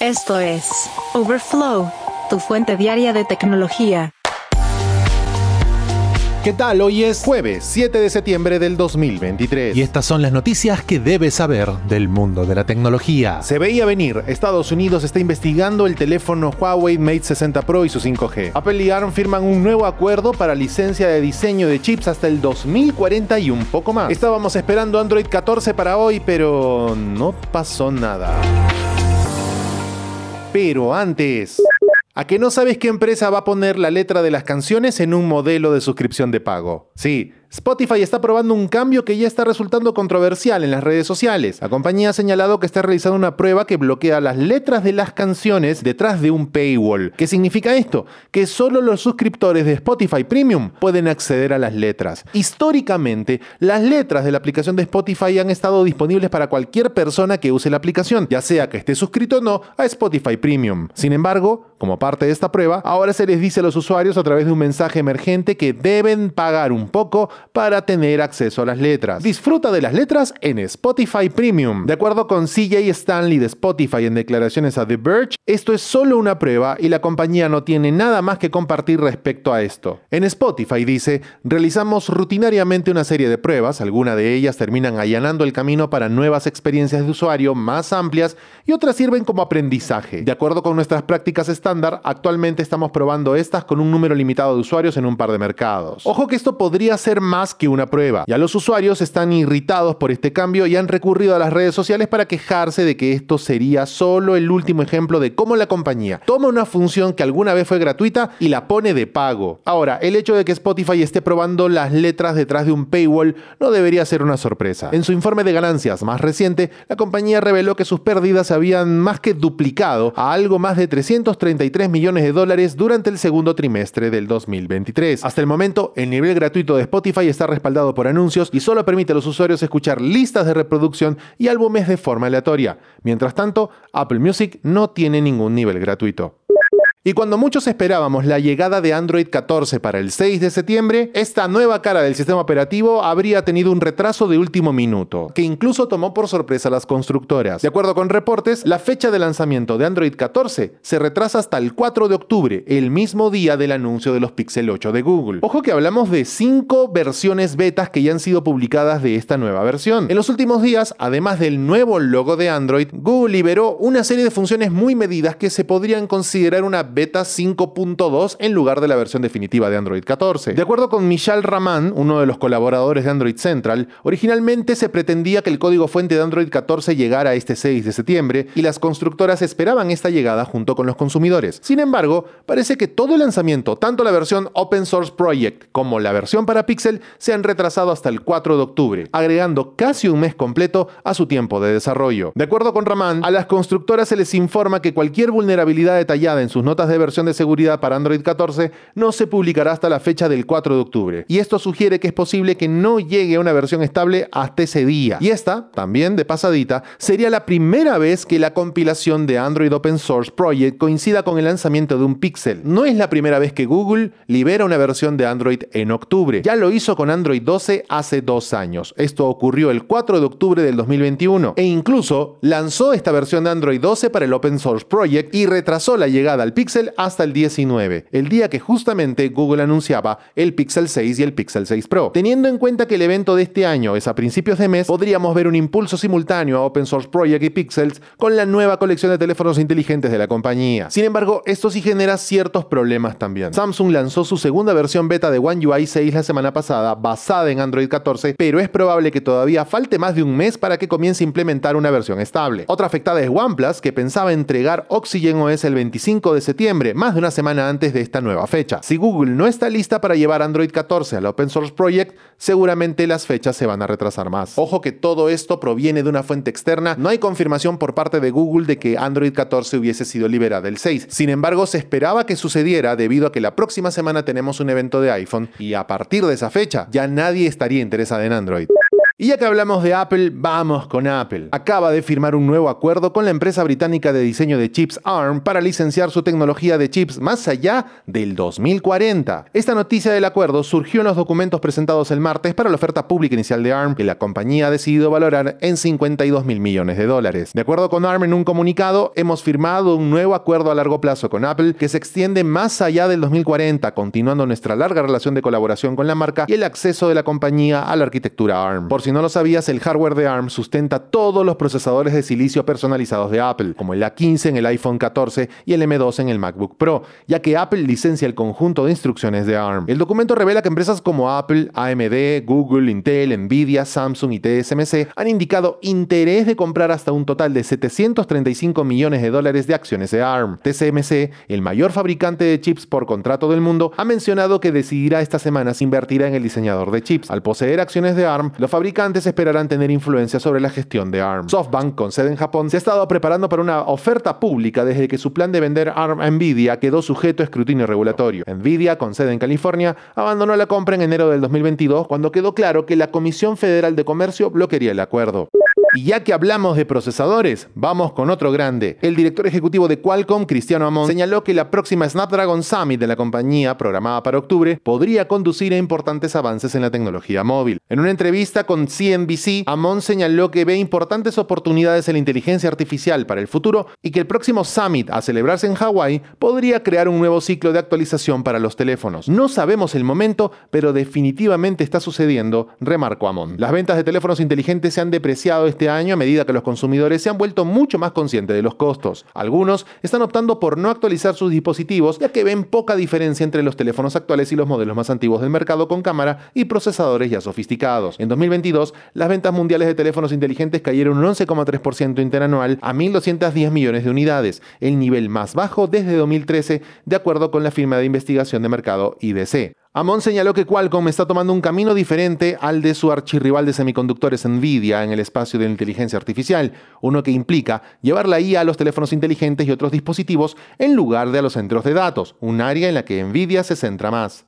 Esto es Overflow, tu fuente diaria de tecnología. ¿Qué tal? Hoy es jueves 7 de septiembre del 2023. Y estas son las noticias que debes saber del mundo de la tecnología. Se veía venir, Estados Unidos está investigando el teléfono Huawei Mate 60 Pro y su 5G. Apple y ARM firman un nuevo acuerdo para licencia de diseño de chips hasta el 2040 y un poco más. Estábamos esperando Android 14 para hoy, pero no pasó nada. Pero antes... ¿A que no sabes qué empresa va a poner la letra de las canciones en un modelo de suscripción de pago? Sí, Spotify está probando un cambio que ya está resultando controversial en las redes sociales. La compañía ha señalado que está realizando una prueba que bloquea las letras de las canciones detrás de un paywall. ¿Qué significa esto? Que solo los suscriptores de Spotify Premium pueden acceder a las letras. Históricamente, las letras de la aplicación de Spotify han estado disponibles para cualquier persona que use la aplicación, ya sea que esté suscrito o no a Spotify Premium. Sin embargo, como parte de esta prueba, ahora se les dice a los usuarios a través de un mensaje emergente que deben pagar un poco para tener acceso a las letras. Disfruta de las letras en Spotify Premium. De acuerdo con CJ Stanley de Spotify en declaraciones a The Verge, esto es solo una prueba y la compañía no tiene nada más que compartir respecto a esto. En Spotify dice, realizamos rutinariamente una serie de pruebas, algunas de ellas terminan allanando el camino para nuevas experiencias de usuario más amplias y otras sirven como aprendizaje. De acuerdo con nuestras prácticas actualmente estamos probando estas con un número limitado de usuarios en un par de mercados. Ojo que esto podría ser más que una prueba. Ya los usuarios están irritados por este cambio y han recurrido a las redes sociales para quejarse de que esto sería solo el último ejemplo de cómo la compañía toma una función que alguna vez fue gratuita y la pone de pago. Ahora, el hecho de que Spotify esté probando las letras detrás de un paywall no debería ser una sorpresa. En su informe de ganancias más reciente, la compañía reveló que sus pérdidas se habían más que duplicado a algo más de 333 millones de dólares durante el segundo trimestre del 2023. Hasta el momento, el nivel gratuito de Spotify está respaldado por anuncios y solo permite a los usuarios escuchar listas de reproducción y álbumes de forma aleatoria. Mientras tanto, Apple Music no tiene ningún nivel gratuito. Y cuando muchos esperábamos la llegada de Android 14 para el 6 de septiembre, esta nueva cara del sistema operativo habría tenido un retraso de último minuto, que incluso tomó por sorpresa a las constructoras. De acuerdo con reportes, la fecha de lanzamiento de Android 14 se retrasa hasta el 4 de octubre, el mismo día del anuncio de los Pixel 8 de Google. Ojo que hablamos de 5 versiones betas que ya han sido publicadas de esta nueva versión. En los últimos días, además del nuevo logo de Android, Google liberó una serie de funciones muy medidas que se podrían considerar una beta 5.2 en lugar de la versión definitiva de Android 14. De acuerdo con Michal Raman, uno de los colaboradores de Android Central, originalmente se pretendía que el código fuente de Android 14 llegara este 6 de septiembre y las constructoras esperaban esta llegada junto con los consumidores. Sin embargo, parece que todo el lanzamiento, tanto la versión Open Source Project como la versión para Pixel, se han retrasado hasta el 4 de octubre, agregando casi un mes completo a su tiempo de desarrollo. De acuerdo con Raman, a las constructoras se les informa que cualquier vulnerabilidad detallada en sus notas de versión de seguridad para Android 14 no se publicará hasta la fecha del 4 de octubre. Y esto sugiere que es posible que no llegue a una versión estable hasta ese día. Y esta, también de pasadita, sería la primera vez que la compilación de Android Open Source Project coincida con el lanzamiento de un Pixel. No es la primera vez que Google libera una versión de Android en octubre. Ya lo hizo con Android 12 hace dos años. Esto ocurrió el 4 de octubre del 2021. E incluso lanzó esta versión de Android 12 para el Open Source Project y retrasó la llegada al Pixel hasta el 19, el día que justamente Google anunciaba el Pixel 6 y el Pixel 6 Pro. Teniendo en cuenta que el evento de este año es a principios de mes, podríamos ver un impulso simultáneo a Open Source Project y Pixels con la nueva colección de teléfonos inteligentes de la compañía. Sin embargo, esto sí genera ciertos problemas también. Samsung lanzó su segunda versión beta de One UI 6 la semana pasada, basada en Android 14, pero es probable que todavía falte más de un mes para que comience a implementar una versión estable. Otra afectada es OnePlus, que pensaba entregar Oxygen OS el 25 de septiembre, más de una semana antes de esta nueva fecha. Si Google no está lista para llevar Android 14 al Open Source Project, seguramente las fechas se van a retrasar más. Ojo que todo esto proviene de una fuente externa, no hay confirmación por parte de Google de que Android 14 hubiese sido liberada el 6. Sin embargo, se esperaba que sucediera debido a que la próxima semana tenemos un evento de iPhone y a partir de esa fecha ya nadie estaría interesado en Android. Y ya que hablamos de Apple, vamos con Apple. Acaba de firmar un nuevo acuerdo con la empresa británica de diseño de chips ARM para licenciar su tecnología de chips más allá del 2040. Esta noticia del acuerdo surgió en los documentos presentados el martes para la oferta pública inicial de ARM, que la compañía ha decidido valorar en 52 mil millones de dólares. De acuerdo con ARM en un comunicado, hemos firmado un nuevo acuerdo a largo plazo con Apple que se extiende más allá del 2040, continuando nuestra larga relación de colaboración con la marca y el acceso de la compañía a la arquitectura ARM. Por si no lo sabías, el hardware de ARM sustenta todos los procesadores de silicio personalizados de Apple, como el A15 en el iPhone 14 y el M2 en el MacBook Pro, ya que Apple licencia el conjunto de instrucciones de ARM. El documento revela que empresas como Apple, AMD, Google, Intel, Nvidia, Samsung y TSMC han indicado interés de comprar hasta un total de 735 millones de dólares de acciones de ARM. TSMC, el mayor fabricante de chips por contrato del mundo, ha mencionado que decidirá esta semana si invertirá en el diseñador de chips. Al poseer acciones de ARM, los fabricantes esperarán tener influencia sobre la gestión de ARM. SoftBank, con sede en Japón, se ha estado preparando para una oferta pública desde que su plan de vender ARM a Nvidia quedó sujeto a escrutinio regulatorio. Nvidia, con sede en California, abandonó la compra en enero del 2022 cuando quedó claro que la Comisión Federal de Comercio bloquearía el acuerdo. Y ya que hablamos de procesadores, vamos con otro grande. El director ejecutivo de Qualcomm, Cristiano Amon, señaló que la próxima Snapdragon Summit de la compañía, programada para octubre, podría conducir a importantes avances en la tecnología móvil. En una entrevista con CNBC, Amon señaló que ve importantes oportunidades en la inteligencia artificial para el futuro y que el próximo Summit a celebrarse en Hawái podría crear un nuevo ciclo de actualización para los teléfonos. No sabemos el momento, pero definitivamente está sucediendo, remarcó Amon. Las ventas de teléfonos inteligentes se han depreciado este año a medida que los consumidores se han vuelto mucho más conscientes de los costos. Algunos están optando por no actualizar sus dispositivos ya que ven poca diferencia entre los teléfonos actuales y los modelos más antiguos del mercado con cámara y procesadores ya sofisticados. En 2022, las ventas mundiales de teléfonos inteligentes cayeron un 11,3% interanual a 1.210 millones de unidades, el nivel más bajo desde 2013, de acuerdo con la firma de investigación de mercado IDC. Amon señaló que Qualcomm está tomando un camino diferente al de su archirrival de semiconductores Nvidia en el espacio de la inteligencia artificial, uno que implica llevar la IA a los teléfonos inteligentes y otros dispositivos en lugar de a los centros de datos, un área en la que Nvidia se centra más.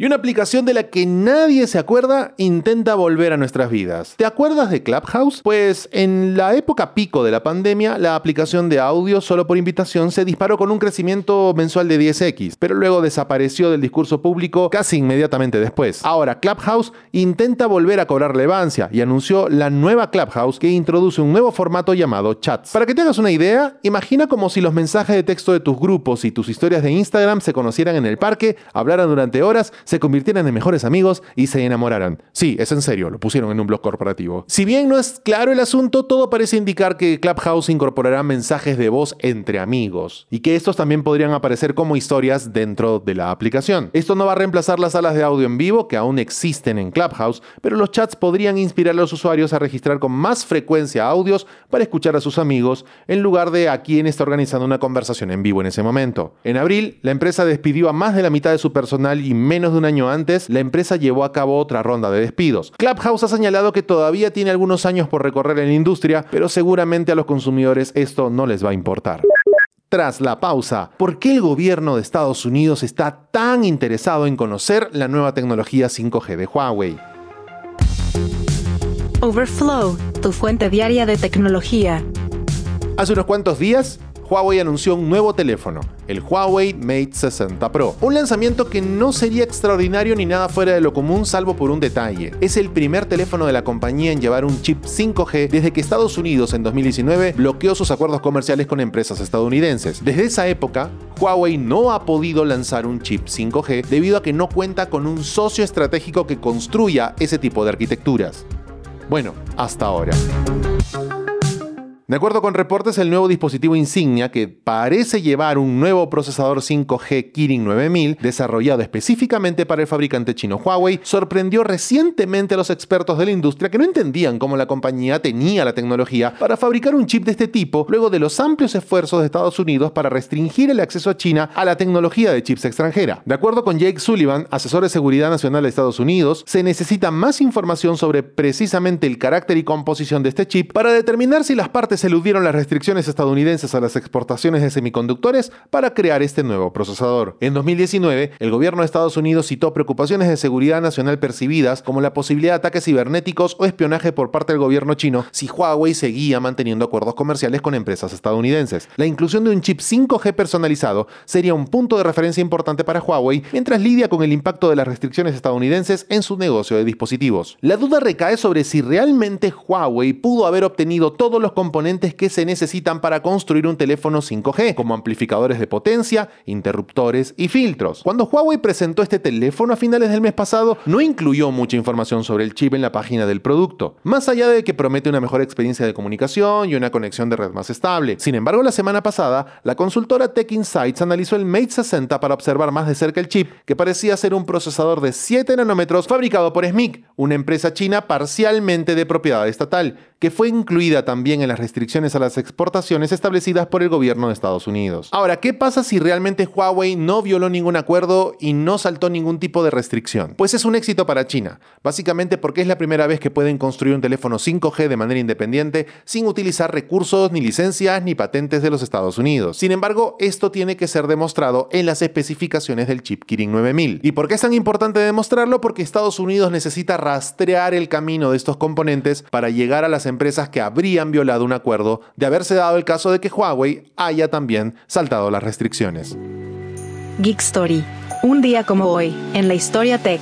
Y una aplicación de la que nadie se acuerda intenta volver a nuestras vidas. ¿Te acuerdas de Clubhouse? Pues en la época pico de la pandemia, la aplicación de audio solo por invitación se disparó con un crecimiento mensual de 10x, pero luego desapareció del discurso público casi inmediatamente después. Ahora, Clubhouse intenta volver a cobrar relevancia y anunció la nueva Clubhouse que introduce un nuevo formato llamado chats. Para que te hagas una idea, imagina como si los mensajes de texto de tus grupos y tus historias de Instagram se conocieran en el parque, hablaran durante horas, se convirtieran en mejores amigos y se enamoraran. Sí, es en serio, lo pusieron en un blog corporativo. Si bien no es claro el asunto, todo parece indicar que Clubhouse incorporará mensajes de voz entre amigos y que estos también podrían aparecer como historias dentro de la aplicación. Esto no va a reemplazar las salas de audio en vivo que aún existen en Clubhouse, pero los chats podrían inspirar a los usuarios a registrar con más frecuencia audios para escuchar a sus amigos en lugar de a quien está organizando una conversación en vivo en ese momento. En abril, la empresa despidió a más de la mitad de su personal y menos de un año antes, la empresa llevó a cabo otra ronda de despidos. Clubhouse ha señalado que todavía tiene algunos años por recorrer en la industria, pero seguramente a los consumidores esto no les va a importar. Tras la pausa, ¿por qué el gobierno de Estados Unidos está tan interesado en conocer la nueva tecnología 5G de Huawei? Overflow, tu fuente diaria de tecnología. Hace unos cuantos días, Huawei anunció un nuevo teléfono, el Huawei Mate 60 Pro. Un lanzamiento que no sería extraordinario ni nada fuera de lo común salvo por un detalle. Es el primer teléfono de la compañía en llevar un chip 5G desde que Estados Unidos en 2019 bloqueó sus acuerdos comerciales con empresas estadounidenses. Desde esa época, Huawei no ha podido lanzar un chip 5G debido a que no cuenta con un socio estratégico que construya ese tipo de arquitecturas. Bueno, hasta ahora. De acuerdo con reportes, el nuevo dispositivo insignia, que parece llevar un nuevo procesador 5G Kirin 9000, desarrollado específicamente para el fabricante chino Huawei, sorprendió recientemente a los expertos de la industria que no entendían cómo la compañía tenía la tecnología para fabricar un chip de este tipo, luego de los amplios esfuerzos de Estados Unidos para restringir el acceso a China a la tecnología de chips extranjera. De acuerdo con Jake Sullivan, asesor de seguridad nacional de Estados Unidos, se necesita más información sobre precisamente el carácter y composición de este chip para determinar si las partes fabricantes eludieron las restricciones estadounidenses a las exportaciones de semiconductores para crear este nuevo procesador. En 2019, el gobierno de Estados Unidos citó preocupaciones de seguridad nacional percibidas como la posibilidad de ataques cibernéticos o espionaje por parte del gobierno chino si Huawei seguía manteniendo acuerdos comerciales con empresas estadounidenses. La inclusión de un chip 5G personalizado sería un punto de referencia importante para Huawei mientras lidia con el impacto de las restricciones estadounidenses en su negocio de dispositivos. La duda recae sobre si realmente Huawei pudo haber obtenido todos los que se necesitan para construir un teléfono 5G, como amplificadores de potencia, interruptores y filtros. Cuando Huawei presentó este teléfono a finales del mes pasado, no incluyó mucha información sobre el chip en la página del producto, más allá de que promete una mejor experiencia de comunicación y una conexión de red más estable. Sin embargo, la semana pasada, la consultora Tech Insights analizó el Mate 60 para observar más de cerca el chip, que parecía ser un procesador de 7 nanómetros fabricado por SMIC, una empresa china parcialmente de propiedad estatal, que fue incluida también en las restricciones a las exportaciones establecidas por el gobierno de Estados Unidos. Ahora, ¿qué pasa si realmente Huawei no violó ningún acuerdo y no saltó ningún tipo de restricción? Pues es un éxito para China, básicamente porque es la primera vez que pueden construir un teléfono 5G de manera independiente sin utilizar recursos, ni licencias, ni patentes de los Estados Unidos. Sin embargo, esto tiene que ser demostrado en las especificaciones del chip Kirin 9000. ¿Y por qué es tan importante demostrarlo? Porque Estados Unidos necesita rastrear el camino de estos componentes para llegar a las empresas que habrían violado un acuerdo de haberse dado el caso de que Huawei haya también saltado las restricciones. Geek Story. Un día como hoy, en la historia tech.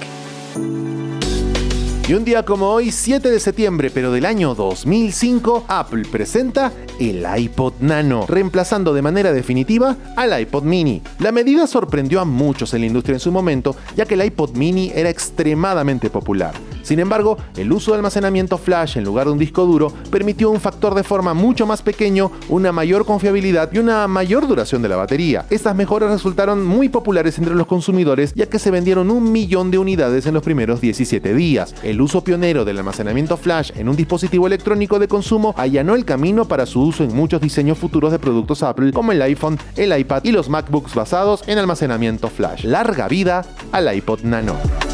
Y un día como hoy, 7 de septiembre, pero del año 2005, Apple presenta el iPod Nano, reemplazando de manera definitiva al iPod Mini. La medida sorprendió a muchos en la industria en su momento, ya que el iPod Mini era extremadamente popular. Sin embargo, el uso de almacenamiento flash en lugar de un disco duro permitió un factor de forma mucho más pequeño, una mayor confiabilidad y una mayor duración de la batería. Estas mejoras resultaron muy populares entre los consumidores ya que se vendieron un millón de unidades en los primeros 17 días. El uso pionero del almacenamiento flash en un dispositivo electrónico de consumo allanó el camino para su uso en muchos diseños futuros de productos Apple como el iPhone, el iPad y los MacBooks basados en almacenamiento flash. Larga vida al iPod Nano.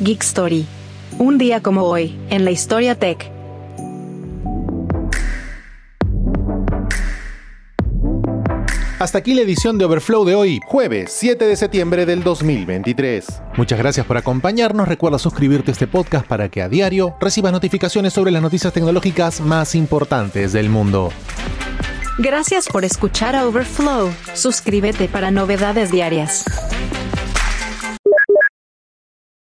Geek Story. Un día como hoy, en la historia tech. Hasta aquí la edición de Overflow de hoy. Jueves 7 de septiembre del 2023. Muchas gracias por acompañarnos. Recuerda suscribirte a este podcast para que a diario recibas notificaciones sobre las noticias tecnológicas más importantes del mundo. Gracias por escuchar a Overflow. Suscríbete para novedades diarias.